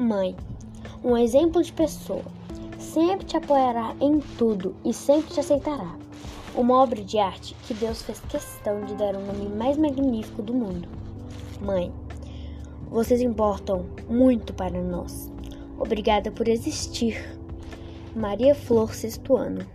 Mãe, um exemplo de pessoa, sempre te apoiará em tudo e sempre te aceitará. Uma obra de arte que Deus fez questão de dar o nome mais magnífico do mundo. Mãe, vocês importam muito para nós. Obrigada por existir. Maria Flor, sexto ano.